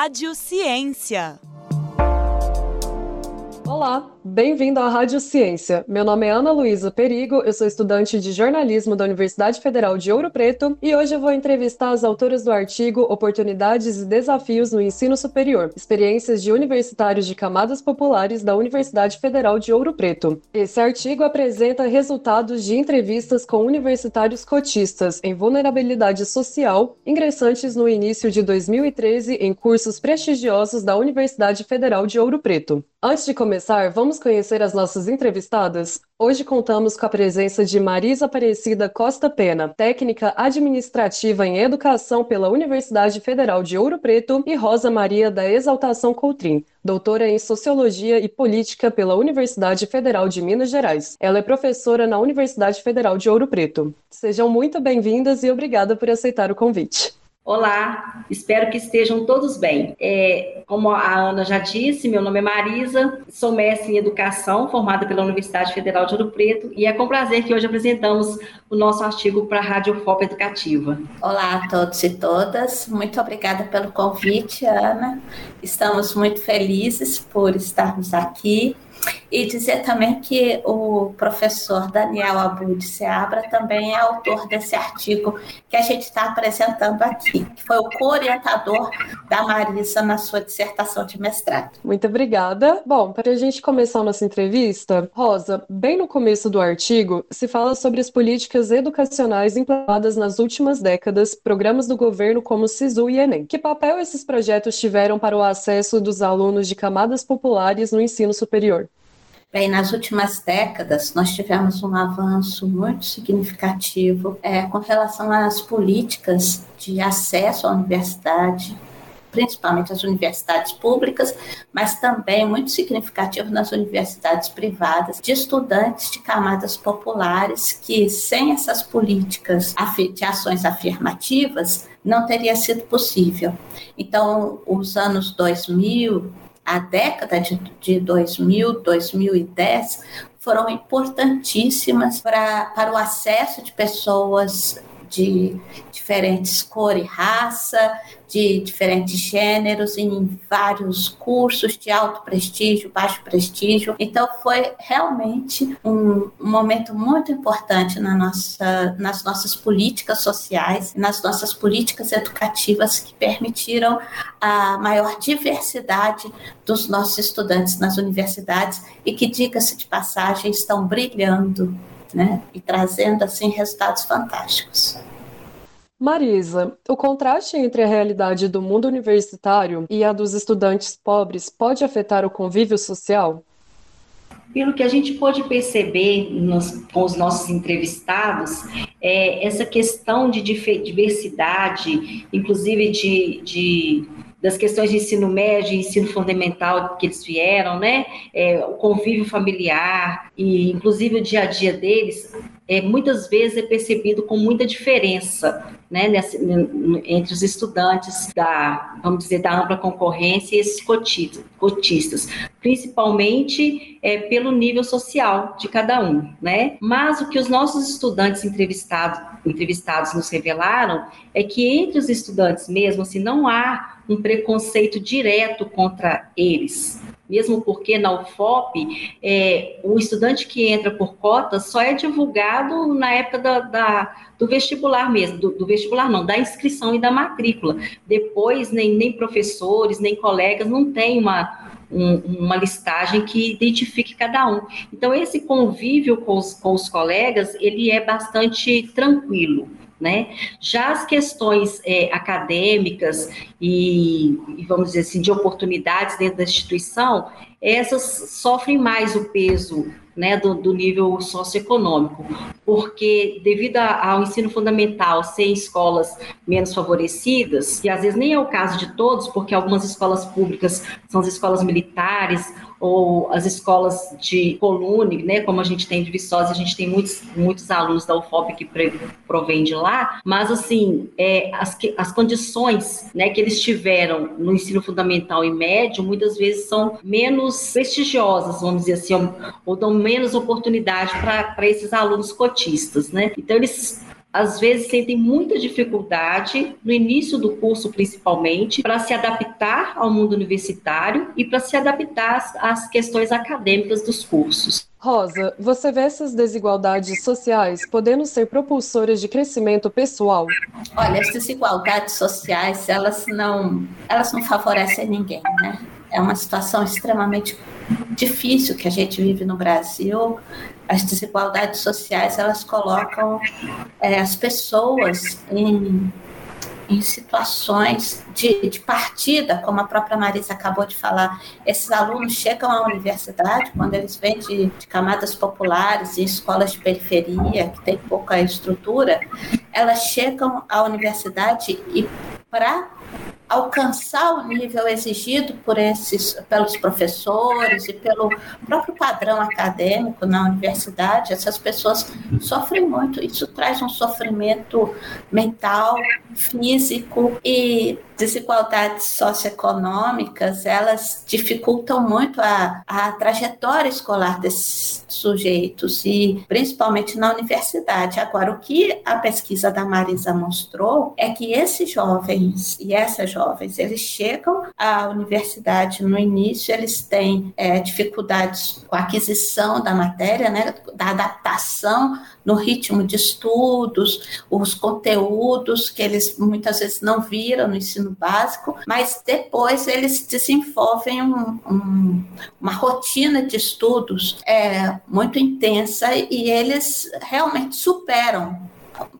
Rádio Ciência. Olá, bem-vindo à Rádio Ciência. Meu nome é Ana Luísa Perigo, eu sou estudante de jornalismo da Universidade Federal de Ouro Preto e hoje eu vou entrevistar as autoras do artigo Oportunidades e Desafios no Ensino Superior, experiências de universitários de camadas populares da Universidade Federal de Ouro Preto. Esse artigo apresenta resultados de entrevistas com universitários cotistas em vulnerabilidade social, ingressantes no início de 2013 em cursos prestigiosos da Universidade Federal de Ouro Preto. Antes de começar, vamos conhecer as nossas entrevistadas? Hoje contamos com a presença de Marisa Aparecida Costa Pena, técnica administrativa em educação pela Universidade Federal de Ouro Preto, e Rosa Maria da Exaltação Coutrin, doutora em Sociologia e Política pela Universidade Federal de Minas Gerais. Ela é professora na Universidade Federal de Ouro Preto. Sejam muito bem-vindas e obrigada por aceitar o convite. Olá, espero que estejam todos bem. É, como a Ana já disse, meu nome é Marisa, sou mestre em Educação, formada pela Universidade Federal de Ouro Preto, e é com prazer que hoje apresentamos o nosso artigo para a Rádio FOP Educativa. Olá a todos e todas, muito obrigada pelo convite, Ana. Estamos muito felizes por estarmos aqui e dizer também que o professor Daniel Abud Seabra também é autor desse artigo que a gente está apresentando aqui, que foi o co-orientador da Marisa na sua dissertação de mestrado. Muito obrigada. Bom, para a gente começar nossa entrevista, Rosa, bem no começo do artigo, se fala sobre as políticas educacionais implantadas nas últimas décadas, programas do governo como SISU e Enem. Que papel esses projetos tiveram para o acesso dos alunos de camadas populares no ensino superior? Bem, nas últimas décadas, nós tivemos um avanço muito significativo é, com relação às políticas de acesso à universidade, principalmente as universidades públicas, mas também muito significativo nas universidades privadas, de estudantes de camadas populares que, sem essas políticas de ações afirmativas, não teria sido possível. Então, os anos 2000, a década de, de 2000, 2010 foram importantíssimas pra, para o acesso de pessoas de diferentes cor e raça, de diferentes gêneros, em vários cursos de alto prestígio, baixo prestígio. Então, foi realmente um, momento muito importante na nossa, nas nossas políticas sociais, nas nossas políticas educativas que permitiram a maior diversidade dos nossos estudantes nas universidades e que, diga-se de passagem, estão brilhando né, e trazendo assim resultados fantásticos. Marisa, o contraste entre a realidade do mundo universitário e a dos estudantes pobres pode afetar o convívio social? Pelo que a gente pode perceber nos, com os nossos entrevistados, é, essa questão de diversidade, inclusive de, de das questões de ensino médio ensino fundamental que eles vieram, né? É, o convívio familiar e, inclusive, o dia a dia deles, é, muitas vezes é percebido com muita diferença, né? Nessa, entre os estudantes da, vamos dizer, da ampla concorrência e esses cotistas, cotistas principalmente é, pelo nível social de cada um, né? Mas o que os nossos estudantes entrevistados, entrevistados nos revelaram é que entre os estudantes mesmo, assim, não há um preconceito direto contra eles. Mesmo porque na UFOP, é, o estudante que entra por cota só é divulgado na época da, da do vestibular mesmo, do, do, vestibular não, da inscrição e da matrícula. Depois, nem, nem professores, nem colegas não tem uma, um, uma listagem que identifique cada um. Então, esse convívio com os, com os colegas, ele é bastante tranquilo. Né? Já as questões é, acadêmicas e, e, vamos dizer assim, de oportunidades dentro da instituição, essas sofrem mais o peso né, do, do nível socioeconômico, porque devido a, ao ensino fundamental ser em escolas menos favorecidas, e às vezes nem é o caso de todos, porque algumas escolas públicas são as escolas militares ou as escolas de Colune, né, como a gente tem de Viçosa, a gente tem muitos, muitos alunos da UFOP que provém de lá, mas assim, é, as, as condições né, que eles tiveram no ensino fundamental e médio, muitas vezes são menos prestigiosas, vamos dizer assim, ou, ou dão menos oportunidade para esses alunos cotistas, né? Então, eles às vezes sentem muita dificuldade, no início do curso principalmente, para se adaptar ao mundo universitário e para se adaptar às questões acadêmicas dos cursos. Rosa, você vê essas desigualdades sociais podendo ser propulsoras de crescimento pessoal? Olha, as desigualdades sociais, elas não, elas não favorecem ninguém, né? É uma situação extremamente difícil que a gente vive no Brasil. As desigualdades sociais, elas colocam é, as pessoas em em situações de, de, partida, como a própria Marisa acabou de falar. Esses alunos chegam à universidade, quando eles vêm de, de camadas populares e escolas de periferia, que tem pouca estrutura, elas chegam à universidade e para alcançar o nível exigido por esses, pelos professores e pelo próprio padrão acadêmico na universidade, essas pessoas sofrem muito. Isso traz um sofrimento mental, físico e desigualdades socioeconômicas, elas dificultam muito a, a trajetória escolar desses sujeitos e principalmente na universidade. Agora, o que a pesquisa da Marisa mostrou é que esses jovens e essas jovens, eles chegam à universidade no início, eles têm é, dificuldades com a aquisição da matéria, né, da adaptação no ritmo de estudos, os conteúdos que eles muitas vezes não viram no ensino básico, mas depois eles desenvolvem um, um, uma rotina de estudos é, muito intensa e eles realmente superam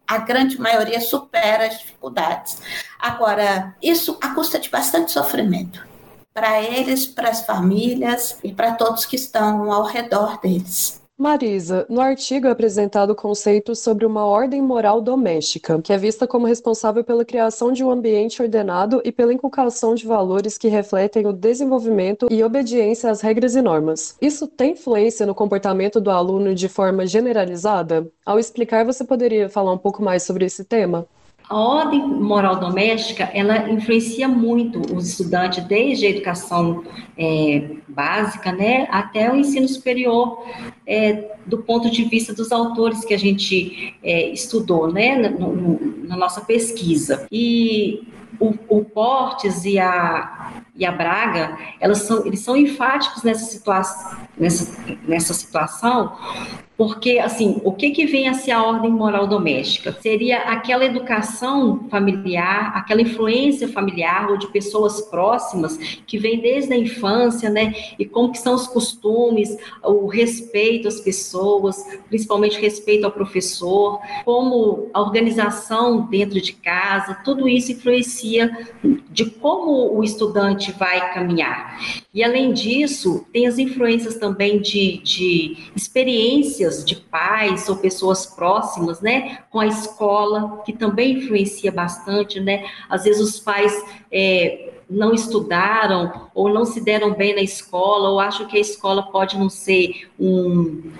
a grande maioria supera as dificuldades. Agora, isso a custa de bastante sofrimento para eles, para as famílias e para todos que estão ao redor deles. Marisa, no artigo é apresentado o conceito sobre uma ordem moral doméstica, que é vista como responsável pela criação de um ambiente ordenado e pela inculcação de valores que refletem o desenvolvimento e obediência às regras e normas. Isso tem influência no comportamento do aluno de forma generalizada? Ao explicar, você poderia falar um pouco mais sobre esse tema? A ordem moral doméstica, ela influencia muito os estudantes desde a educação é, básica, né, até o ensino superior, é, do ponto de vista dos autores que a gente é, estudou, né, no, no, na nossa pesquisa. E o, o Portes e a, e a Braga, elas são, eles são enfáticos nessa, situa nessa, nessa situação, porque, assim, o que, que vem a ser a ordem moral doméstica? Seria aquela educação familiar, aquela influência familiar ou de pessoas próximas que vem desde a infância, né? E como que são os costumes, o respeito às pessoas, principalmente respeito ao professor, como a organização dentro de casa, tudo isso influencia de como o estudante vai caminhar. E, além disso, tem as influências também de, de experiências de pais ou pessoas próximas, né, com a escola, que também influencia bastante, né, às vezes os pais é, não estudaram ou não se deram bem na escola, ou acham que a escola pode não ser um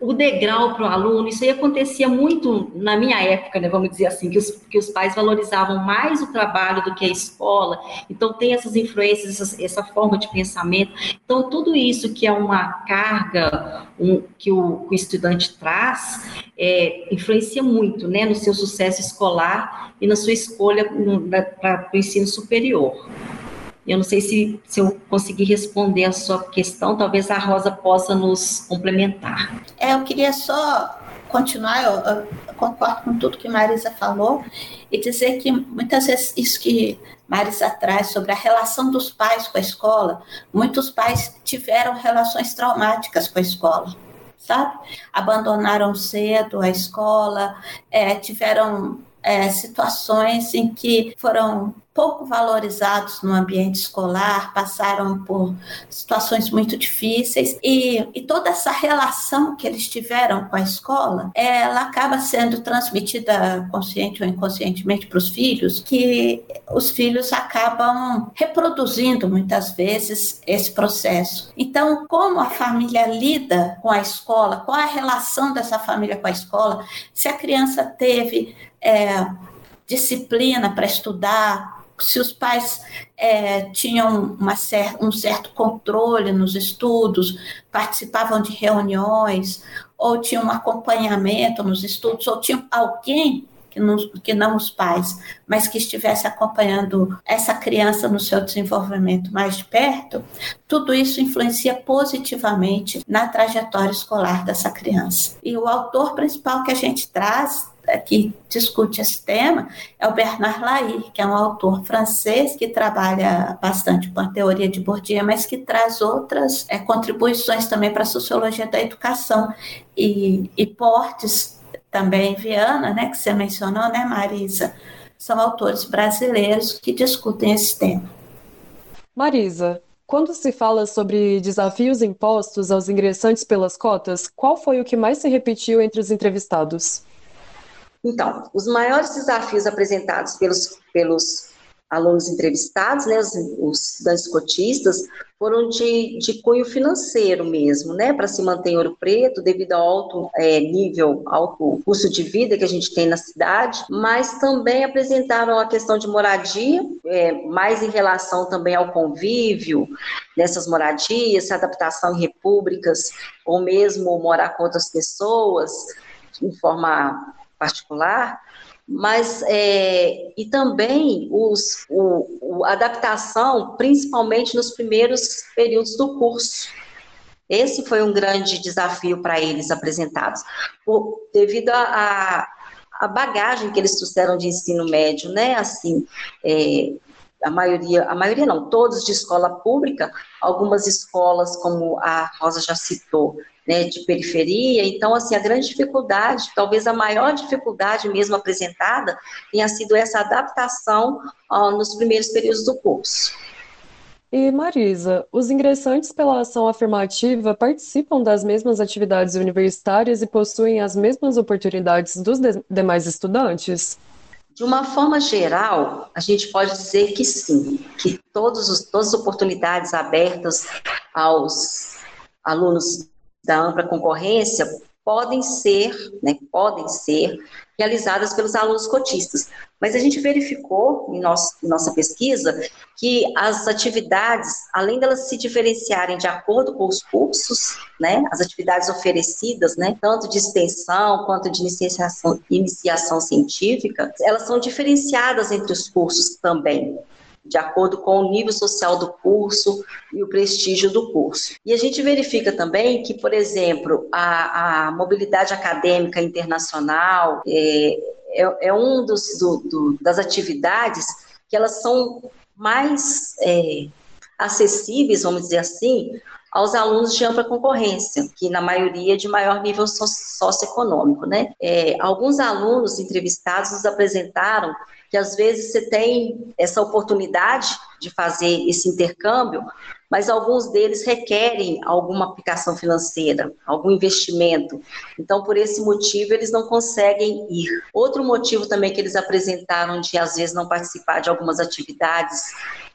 o degrau para o aluno, isso aí acontecia muito na minha época, né, vamos dizer assim, que os, que os pais valorizavam mais o trabalho do que a escola, então tem essas influências, essa, essa forma de pensamento, então tudo isso que é uma carga um, que, o, que, o, estudante traz, é, influencia muito, né, no seu sucesso escolar e na sua escolha para o ensino superior. Eu não sei se, se eu consegui responder a sua questão, talvez a Rosa possa nos complementar. É, eu queria só continuar, eu, eu concordo com tudo que Marisa falou, e dizer que muitas vezes isso que Marisa traz sobre a relação dos pais com a escola, muitos pais tiveram relações traumáticas com a escola sabe? Abandonaram cedo a escola, é, tiveram é, situações em que foram pouco valorizados no ambiente escolar, passaram por situações muito difíceis e, e, toda essa relação que eles tiveram com a escola, ela acaba sendo transmitida consciente ou inconscientemente para os filhos, que os filhos acabam reproduzindo muitas vezes esse processo. Então, como a família lida com a escola, qual a relação dessa família com a escola, se a criança teve é, disciplina para estudar, se os pais é, tinham cer um certo controle nos estudos, participavam de reuniões, ou tinham um acompanhamento nos estudos, ou tinham alguém que não, que não os pais, mas que estivesse acompanhando essa criança no seu desenvolvimento mais de perto, tudo isso influencia positivamente na trajetória escolar dessa criança. E o autor principal que a gente traz que discute esse tema é o Bernard Lahire, que é um autor francês que trabalha bastante com a teoria de Bourdieu, mas que traz outras é, contribuições também para a sociologia da educação. E, e Portes, também Viana, né, que você mencionou, né, Marisa, são autores brasileiros que discutem esse tema. Marisa, quando se fala sobre desafios impostos aos ingressantes pelas cotas, qual foi o que mais se repetiu entre os entrevistados? Então, os maiores desafios apresentados pelos, pelos alunos entrevistados, né, os, os estudantes cotistas, foram de, de cunho financeiro mesmo, né, para se manter em Ouro Preto, devido ao alto é, nível, alto custo de vida que a gente tem na cidade, mas também apresentaram a questão de moradia, é, mais em relação também ao convívio nessas moradias, adaptação em repúblicas, ou mesmo morar com outras pessoas, de forma particular, mas é, e também os, o, a adaptação, principalmente nos primeiros períodos do curso. Esse foi um grande desafio para eles apresentados, por, devido a, a, a, bagagem que eles trouxeram de ensino médio, né? Assim, é, a maioria, a maioria não, todos de escola pública, algumas escolas, como a Rosa já citou, né, de periferia. Então, assim, a grande dificuldade, talvez a maior dificuldade mesmo apresentada, tenha sido essa adaptação ó, nos primeiros períodos do curso. E Marisa, os ingressantes pela ação afirmativa participam das mesmas atividades universitárias e possuem as mesmas oportunidades dos de demais estudantes? De uma forma geral, a gente pode dizer que sim, que todos os, todas as oportunidades abertas aos alunos da ampla concorrência podem ser, né, podem ser realizadas pelos alunos cotistas. Mas a gente verificou em, nosso, em nossa pesquisa que as atividades, além delas se diferenciarem de acordo com os cursos, né, as atividades oferecidas, né, tanto de extensão quanto de iniciação, iniciação científica, elas são diferenciadas entre os cursos também de acordo com o nível social do curso e o prestígio do curso. E a gente verifica também que, por exemplo, a, a mobilidade acadêmica internacional é, é, é um dos, do, do, das atividades que elas são mais é, acessíveis, vamos dizer assim, aos alunos de ampla concorrência, que na maioria de maior nível socioeconômico, né? É, alguns alunos entrevistados nos apresentaram que às vezes você tem essa oportunidade de fazer esse intercâmbio, mas alguns deles requerem alguma aplicação financeira, algum investimento. Então, por esse motivo, eles não conseguem ir. Outro motivo também que eles apresentaram de, às vezes, não participar de algumas atividades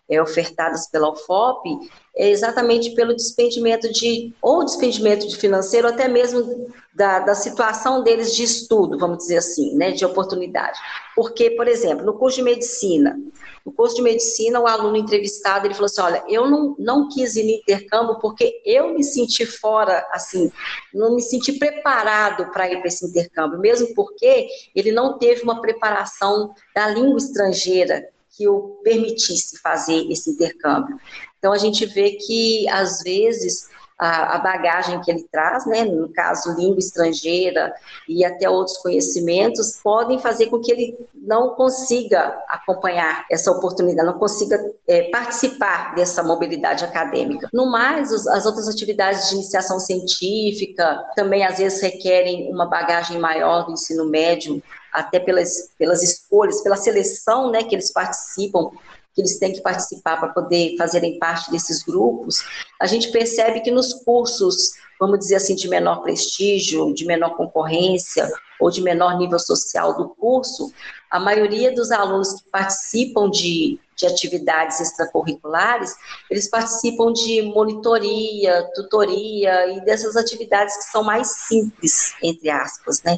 é, ofertadas pela UFOP é exatamente pelo despendimento de, ou despendimento de financeiro, até mesmo da, da situação deles de estudo, vamos dizer assim, né, de oportunidade. Porque, por exemplo, no curso de medicina, no curso de medicina, o aluno entrevistado, ele falou assim, olha, eu não, não quis ir no intercâmbio porque eu me senti fora, assim, não me senti preparado para ir para esse intercâmbio, mesmo porque ele não teve uma preparação da língua estrangeira que o permitisse fazer esse intercâmbio. Então, a gente vê que, às vezes, a, a, bagagem que ele traz, né, no caso, língua estrangeira e até outros conhecimentos, podem fazer com que ele não consiga acompanhar essa oportunidade, não consiga é, participar dessa mobilidade acadêmica. No mais, os, as outras atividades de iniciação científica também, às vezes, requerem uma bagagem maior do ensino médio, até pelas, pelas escolhas, pela seleção né, que eles participam que eles têm que participar para poder fazerem parte desses grupos, a gente percebe que nos cursos, vamos dizer assim, de menor prestígio, de menor concorrência ou de menor nível social do curso, a maioria dos alunos que participam de, de atividades extracurriculares, eles participam de monitoria, tutoria e dessas atividades que são mais simples, entre aspas, né?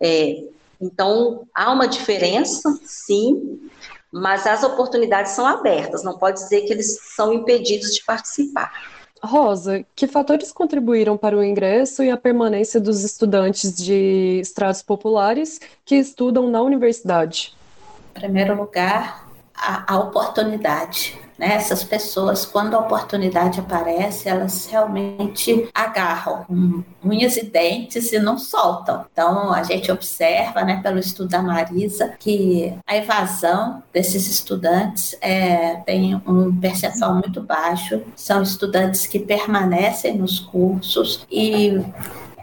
É, então, há uma diferença, sim, mas as oportunidades são abertas, não pode dizer que eles são impedidos de participar. Rosa, que fatores contribuíram para o ingresso e a permanência dos estudantes de estratos populares que estudam na universidade? Em primeiro lugar, a, a oportunidade. Né? Essas pessoas, quando a oportunidade aparece, elas realmente agarram unhas e dentes e não soltam. Então, a gente observa, né, pelo estudo da Marisa, que a evasão desses estudantes é, tem um percentual muito baixo. São estudantes que permanecem nos cursos e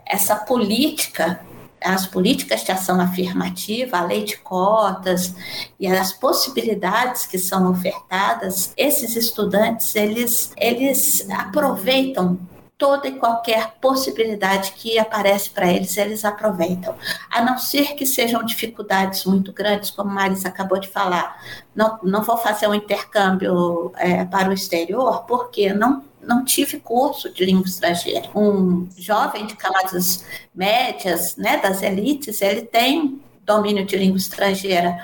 essa política as políticas de ação afirmativa, a lei de cotas e as possibilidades que são ofertadas, esses estudantes eles eles aproveitam toda e qualquer possibilidade que aparece para eles, eles aproveitam. A não ser que sejam dificuldades muito grandes, como a Marisa acabou de falar. Não, não vou fazer um intercâmbio é, para o exterior, porque não não tive curso de língua estrangeira. Um jovem de camadas médias, né, das elites, ele tem domínio de língua estrangeira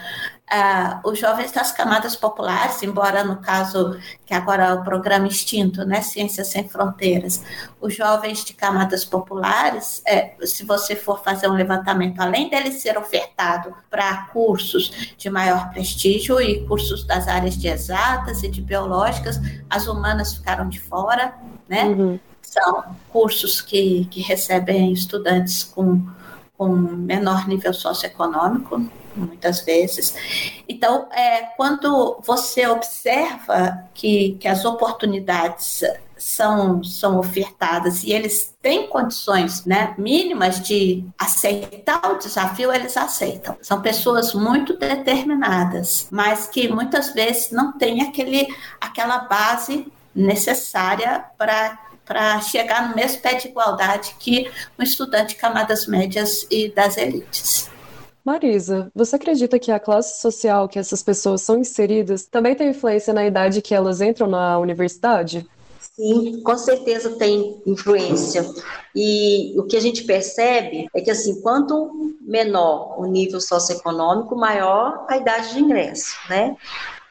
uh, os jovens das camadas populares, embora no caso que agora é o programa extinto, né, Ciências Sem Fronteiras, os jovens de camadas populares, é, se você for fazer um levantamento, além dele ser ofertado para cursos de maior prestígio e cursos das áreas de exatas e de biológicas, as humanas ficaram de fora, né? Uhum. São cursos que, que recebem estudantes com, com menor nível socioeconômico, muitas vezes. Então, é, quando você observa que, que as oportunidades são, são ofertadas e eles têm condições né, mínimas de aceitar o desafio, eles aceitam. São pessoas muito determinadas, mas que muitas vezes não têm aquele, aquela base necessária para para chegar no mesmo pé de igualdade que um estudante de camadas médias e das elites. Marisa, você acredita que a classe social que essas pessoas são inseridas também tem influência na idade que elas entram na universidade? Sim, com certeza tem influência. E o que a gente percebe é que, assim, quanto menor o nível socioeconômico, maior a idade de ingresso, né?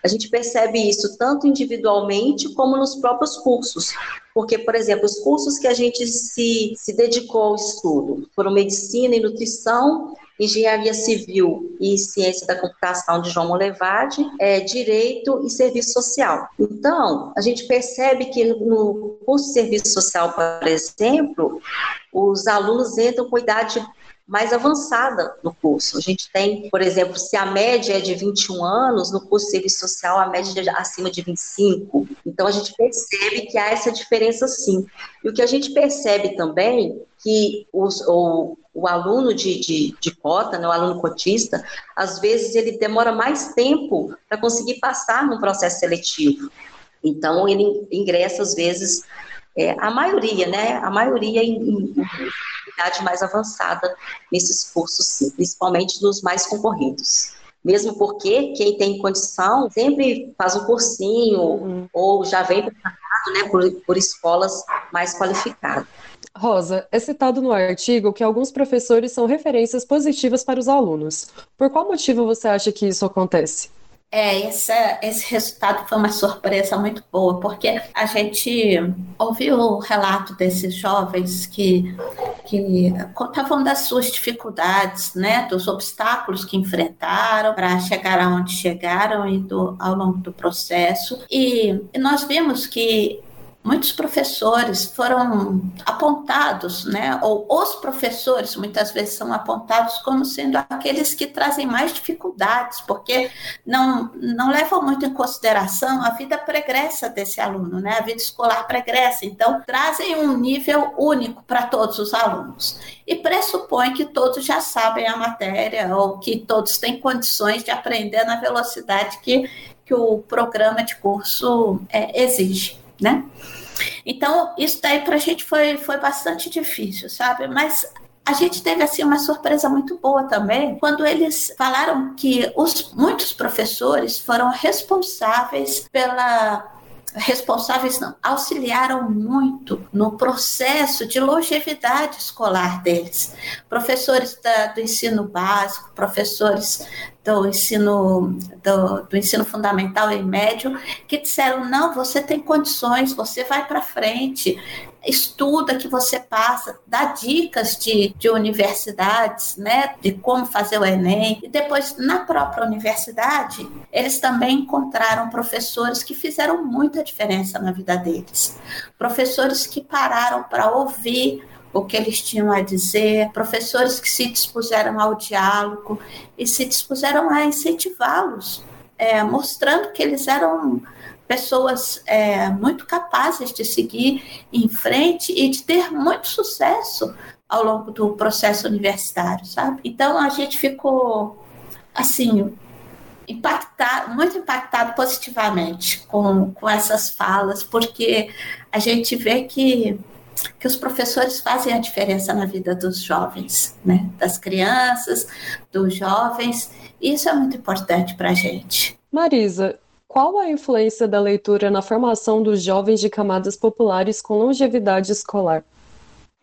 A gente percebe isso tanto individualmente como nos próprios cursos. Porque, por exemplo, os cursos que a gente se, se dedicou ao estudo foram medicina e nutrição, engenharia civil e ciência da computação de João Molevade, é, direito e serviço social. Então, a gente percebe que no curso de serviço social, por exemplo, os alunos entram com idade mais avançada no curso. A gente tem, por exemplo, se a média é de 21 anos, no curso de serviço social a média é acima de 25. Então a gente percebe que há essa diferença sim. E o que a gente percebe também que os, o, o aluno de, de, de cota, né, o aluno cotista, às vezes ele demora mais tempo para conseguir passar no processo seletivo. Então ele ingressa às vezes é, a maioria, né? A maioria em, em, idade mais avançada nesses cursos, sim, principalmente nos mais concorridos. Mesmo porque quem tem condição sempre faz um cursinho uhum. ou já vem preparado né, por, por escolas mais qualificadas. Rosa, é citado no artigo que alguns professores são referências positivas para os alunos. Por qual motivo você acha que isso acontece? É, esse, esse resultado foi uma surpresa muito boa, porque a gente ouviu o relato desses jovens que, que contavam das suas dificuldades, né, dos obstáculos que enfrentaram para chegar aonde chegaram e do, ao longo do processo. E, e nós vimos que muitos professores foram apontados, né, ou os professores muitas vezes são apontados como sendo aqueles que trazem mais dificuldades, porque não, não levam muito em consideração a vida pregressa desse aluno, né, a vida escolar pregressa. Então, trazem um nível único para todos os alunos e pressupõe que todos já sabem a matéria ou que todos têm condições de aprender na velocidade que, que o programa de curso é, exige né? Então, isso daí para a gente foi, foi bastante difícil, sabe? Mas a gente teve assim uma surpresa muito boa também quando eles falaram que os muitos professores foram responsáveis pela responsáveis não, auxiliaram muito no processo de longevidade escolar deles. Professores da, do ensino básico, professores do ensino do, do, ensino fundamental e médio que disseram não você tem condições você vai para frente estuda que você passa dá dicas de, de universidades né de como fazer o enem. E depois na própria universidade eles também encontraram professores que fizeram muita diferença na vida deles. Professores que pararam para ouvir o que eles tinham a dizer, professores que se dispuseram ao diálogo e se dispuseram a incentivá-los, é, mostrando que eles eram pessoas é, muito capazes de seguir em frente e de ter muito sucesso ao longo do processo universitário, sabe? Então a gente ficou assim impactado, muito impactado positivamente com, com essas falas, porque a gente vê que que os professores fazem a diferença na vida dos jovens, né? das crianças, dos jovens. Isso é muito importante para a gente. Marisa, qual a influência da leitura na formação dos jovens de camadas populares com longevidade escolar?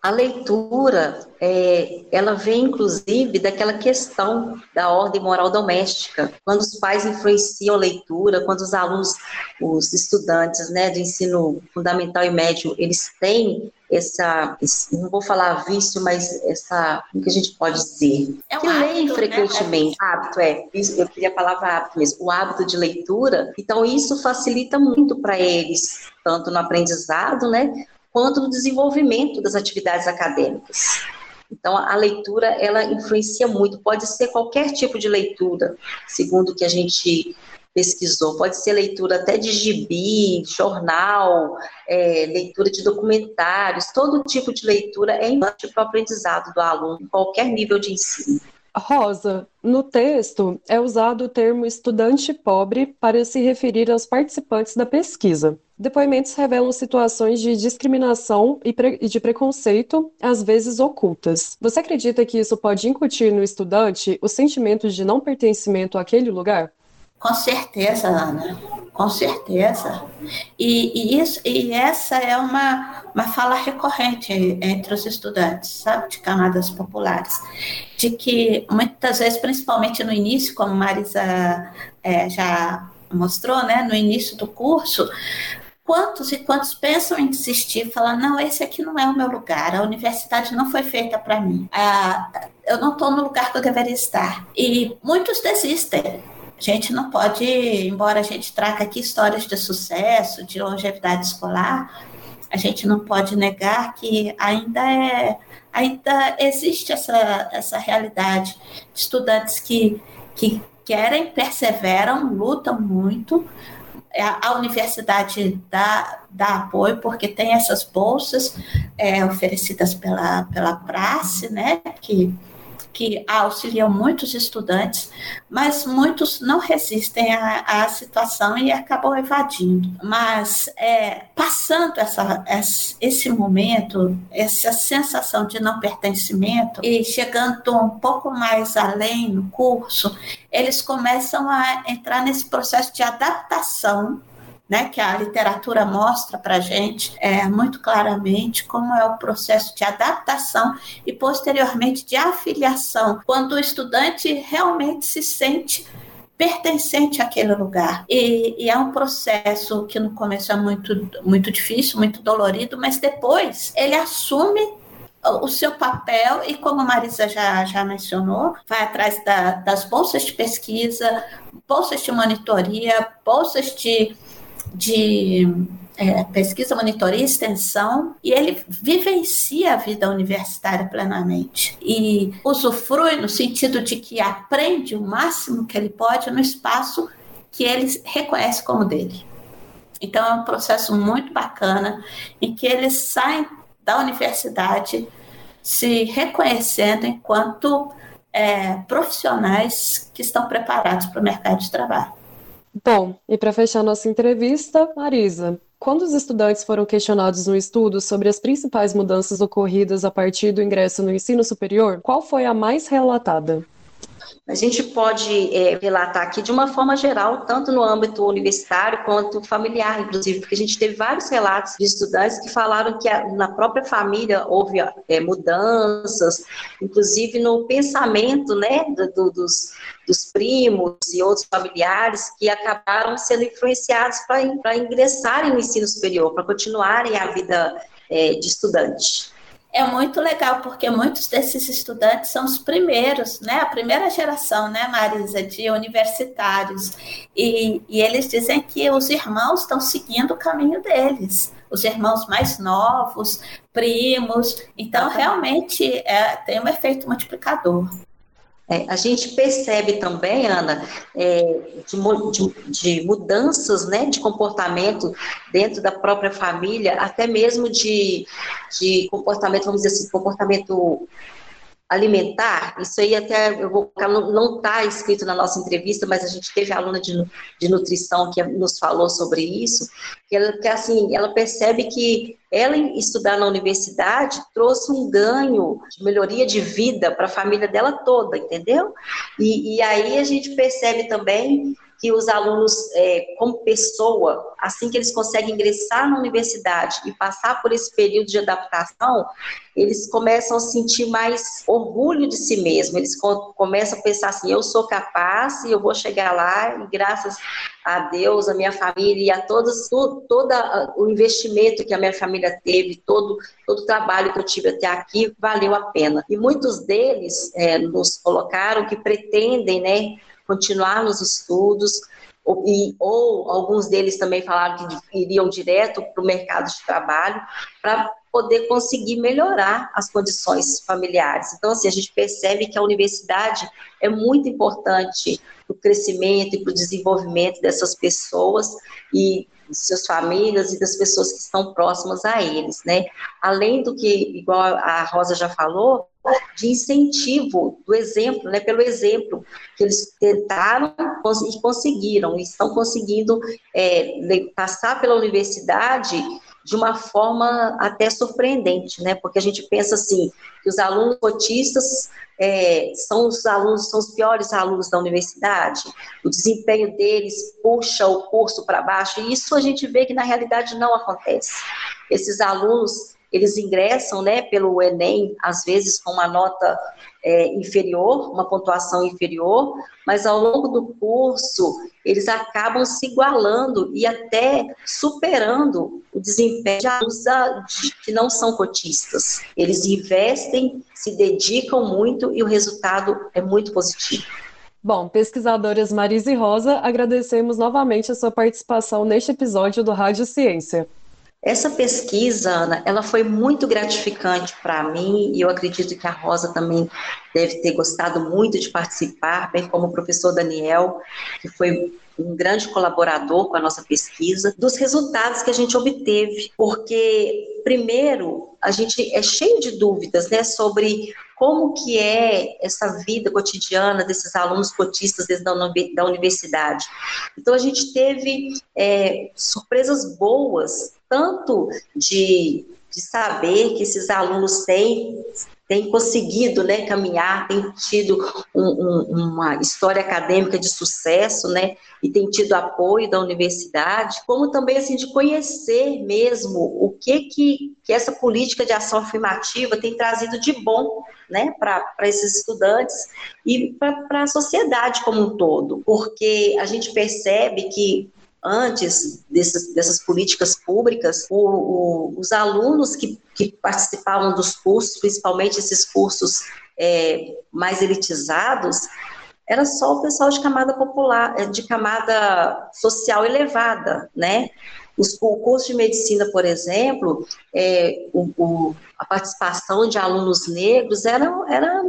A leitura, é, ela vem inclusive daquela questão da ordem moral doméstica, quando os pais influenciam a leitura, quando os alunos, os estudantes, né, do ensino fundamental e médio, eles têm essa, não vou falar vício, mas essa, o que a gente pode dizer? É um que leem né? frequentemente. Né? Hábito, é. Eu queria a palavra hábito mesmo. O hábito de leitura. Então, isso facilita muito para eles, tanto no aprendizado, né, quanto no desenvolvimento das atividades acadêmicas. Então, a leitura, ela influencia muito. Pode ser qualquer tipo de leitura, segundo o que a gente pesquisou. Pode ser leitura até de gibi, jornal, é, leitura de documentários. Todo tipo de leitura é importante para o aprendizado do aluno, em qualquer nível de ensino. Rosa, no texto é usado o termo estudante pobre para se referir aos participantes da pesquisa. Depoimentos revelam situações de discriminação e, de preconceito, às vezes ocultas. Você acredita que isso pode incutir no estudante o sentimento de não pertencimento àquele lugar? Com certeza, Ana, com certeza. E, e, isso, e essa é uma, uma fala recorrente entre os estudantes, sabe, de camadas populares, de que muitas vezes, principalmente no início, como Marisa é, já mostrou, né, no início do curso, quantos e quantos pensam em desistir, falar, não, esse aqui não é o meu lugar, a universidade não foi feita para mim, ah, eu não estou no lugar que eu deveria estar. E muitos desistem a gente não pode, embora a gente traga aqui histórias de sucesso, de longevidade escolar, a gente não pode negar que ainda é ainda existe essa, essa realidade de estudantes que, que querem, perseveram, lutam muito. A, a universidade dá, dá apoio porque tem essas bolsas é, oferecidas pela, pela praxe, né? Que que auxiliam muitos estudantes, mas muitos não resistem à, à situação e acabam evadindo. Mas é, passando essa, esse momento, essa sensação de não pertencimento e chegando um pouco mais além no curso, eles começam a entrar nesse processo de adaptação né, que a literatura mostra para a gente é, muito claramente como é o processo de adaptação e posteriormente de afiliação, quando o estudante realmente se sente pertencente àquele lugar. E, e, é um processo que no começo é muito, muito difícil, muito dolorido, mas depois ele assume o seu papel e como a Marisa já, já mencionou, vai atrás da, das bolsas de pesquisa, bolsas de monitoria, bolsas de de é, pesquisa, monitoria e extensão, e ele vivencia a vida universitária plenamente. E usufrui no sentido de que aprende o máximo que ele pode no espaço que ele reconhece como dele. Então, é um processo muito bacana em que eles saem da universidade se reconhecendo enquanto é, profissionais que estão preparados para o mercado de trabalho. Bom, e para fechar nossa entrevista, Marisa, quando os estudantes foram questionados no estudo sobre as principais mudanças ocorridas a partir do ingresso no ensino superior, qual foi a mais relatada? A gente pode é, relatar aqui de uma forma geral, tanto no âmbito universitário quanto familiar, inclusive, porque a gente teve vários relatos de estudantes que falaram que a, na própria família houve é, mudanças, inclusive no pensamento né, do, dos, dos primos e outros familiares que acabaram sendo influenciados para ingressarem no ensino superior, para continuarem a vida é, de estudante é muito legal, porque muitos desses estudantes são os primeiros, né? A primeira geração, né, Marisa, de universitários. E, e eles dizem que os irmãos estão seguindo o caminho deles. Os irmãos mais novos, primos. Então, realmente, é, tem um efeito multiplicador. É, a gente percebe também, Ana, é, de, de, de, mudanças né, de comportamento dentro da própria família, até mesmo de, de comportamento, vamos dizer assim, comportamento alimentar, isso aí até eu vou não está escrito na nossa entrevista, mas a gente teve aluna de, de nutrição que nos falou sobre isso, que ela que assim, ela percebe que ela estudar na universidade trouxe um ganho de melhoria de vida para a família dela toda, entendeu? E, e aí a gente percebe também que os alunos, é, como pessoa, assim que eles conseguem ingressar na universidade e passar por esse período de adaptação, eles começam a sentir mais orgulho de si mesmo, eles começam a pensar assim, eu sou capaz e eu vou chegar lá e graças a Deus, a minha família e a todos, todo, todo o investimento que a minha família teve, todo, todo o trabalho que eu tive até aqui, valeu a pena. E muitos deles é, nos colocaram que pretendem, né, continuar nos estudos, ou, e, ou alguns deles também falaram que iriam direto para o mercado de trabalho para poder conseguir melhorar as condições familiares. Então, assim, a gente percebe que a universidade é muito importante para o crescimento e para o desenvolvimento dessas pessoas e de suas famílias e das pessoas que estão próximas a eles, né? Além do que, igual a Rosa já falou, de incentivo do exemplo, né, pelo exemplo que eles tentaram e conseguiram, e estão conseguindo é, passar pela universidade de uma forma até surpreendente, né, porque a gente pensa assim, que os alunos cotistas é, são os alunos, são os piores alunos da universidade, o desempenho deles puxa o curso para baixo, e isso a gente vê que na realidade não acontece. Esses alunos eles ingressam né, pelo Enem, às vezes com uma nota é, inferior, uma pontuação inferior, mas ao longo do curso eles acabam se igualando e até superando o desempenho de alunos que não são cotistas. Eles investem, se dedicam muito e o resultado é muito positivo. Bom, pesquisadoras Marisa e Rosa, agradecemos novamente a sua participação neste episódio do Rádio Ciência. Essa pesquisa, Ana, ela foi muito gratificante para mim e eu acredito que a Rosa também deve ter gostado muito de participar, bem como o professor Daniel, que foi um grande colaborador com a nossa pesquisa, dos resultados que a gente obteve, porque primeiro a gente é cheio de dúvidas, né, sobre como que é essa vida cotidiana desses alunos cotistas desde da universidade. Então a gente teve é, surpresas boas tanto de, de saber que esses alunos têm têm conseguido né, caminhar, têm tido um, um, uma história acadêmica de sucesso, né, e têm tido apoio da universidade, como também assim de conhecer mesmo o que que, que essa política de ação afirmativa tem trazido de bom, né, para esses estudantes e para a sociedade como um todo, porque a gente percebe que antes dessas, dessas políticas públicas, o, o, os alunos que, que participavam dos cursos, principalmente esses cursos é, mais elitizados, era só o pessoal de camada popular, é, de camada social elevada, né? Os, o curso de medicina, por exemplo, é, o, o, a participação de alunos negros era, era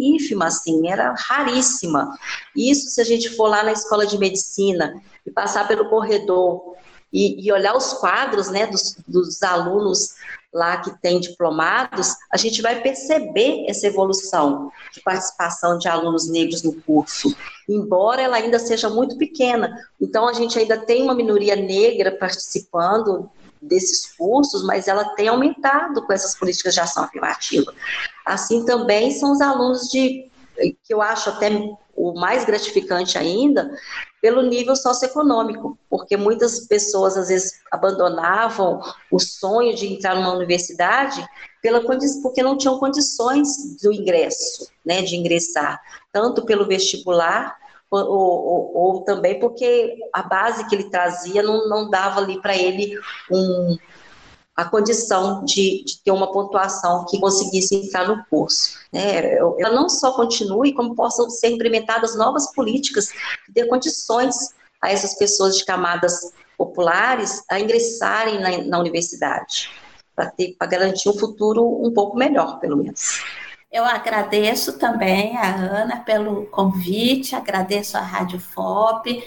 ínfima, assim, era raríssima. Isso, se a gente for lá na escola de medicina e passar pelo corredor e, e olhar os quadros, né, dos, dos alunos lá que têm diplomados, a gente vai perceber essa evolução de participação de alunos negros no curso, embora ela ainda seja muito pequena. Então, a gente ainda tem uma minoria negra participando desses cursos, mas ela tem aumentado com essas políticas de ação afirmativa. Assim também são os alunos de que eu acho até o mais gratificante ainda, pelo nível socioeconômico, porque muitas pessoas às vezes abandonavam o sonho de entrar numa universidade pela porque não tinham condições do ingresso, né, de ingressar, tanto pelo vestibular ou, ou, ou também porque a base que ele trazia não, não dava ali para ele um, a condição de, de, ter uma pontuação que conseguisse entrar no curso. Né? Ela não só continue, como possam ser implementadas novas políticas que dê condições a essas pessoas de camadas populares a ingressarem na, na universidade, para garantir um futuro um pouco melhor, pelo menos. Eu agradeço também a Ana pelo convite, agradeço a Rádio FOP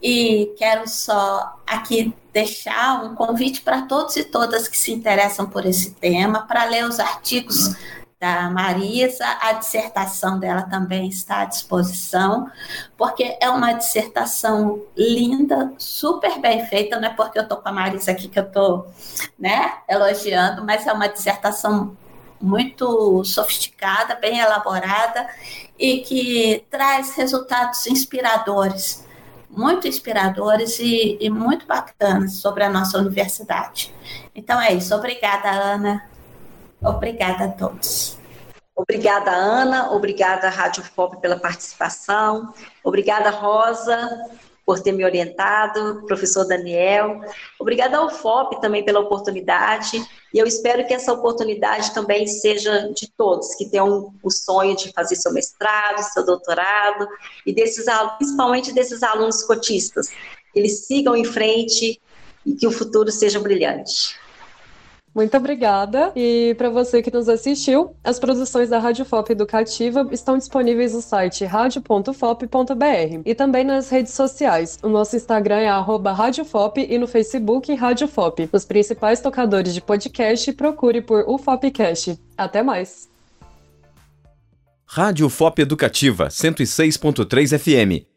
e quero só aqui deixar um convite para todos e todas que se interessam por esse tema, para ler os artigos da Marisa, a dissertação dela também está à disposição, porque é uma dissertação linda, super bem feita, não é porque eu estou com a Marisa aqui que eu estou né, elogiando, mas é uma dissertação muito sofisticada, bem elaborada e que traz resultados inspiradores, muito inspiradores e, e muito bacanas sobre a nossa universidade. Então é isso. Obrigada, Ana. Obrigada a todos. Obrigada, Ana. Obrigada, Rádio FOP, pela participação. Obrigada, Rosa, por ter me orientado, professor Daniel. Obrigada ao FOP também pela oportunidade, e eu espero que essa oportunidade também seja de todos, que tenham o sonho de fazer seu mestrado, seu doutorado, e desses principalmente desses alunos cotistas, que eles sigam em frente e que o futuro seja brilhante. Muito obrigada. E para você que nos assistiu, as produções da Rádio FOP Educativa estão disponíveis no site radio.fop.br e também nas redes sociais. O nosso Instagram é @radiofop e no Facebook Rádio FOP. Nos principais tocadores de podcast, procure por UFOPcast. Até mais. Rádio FOP Educativa 106.3 FM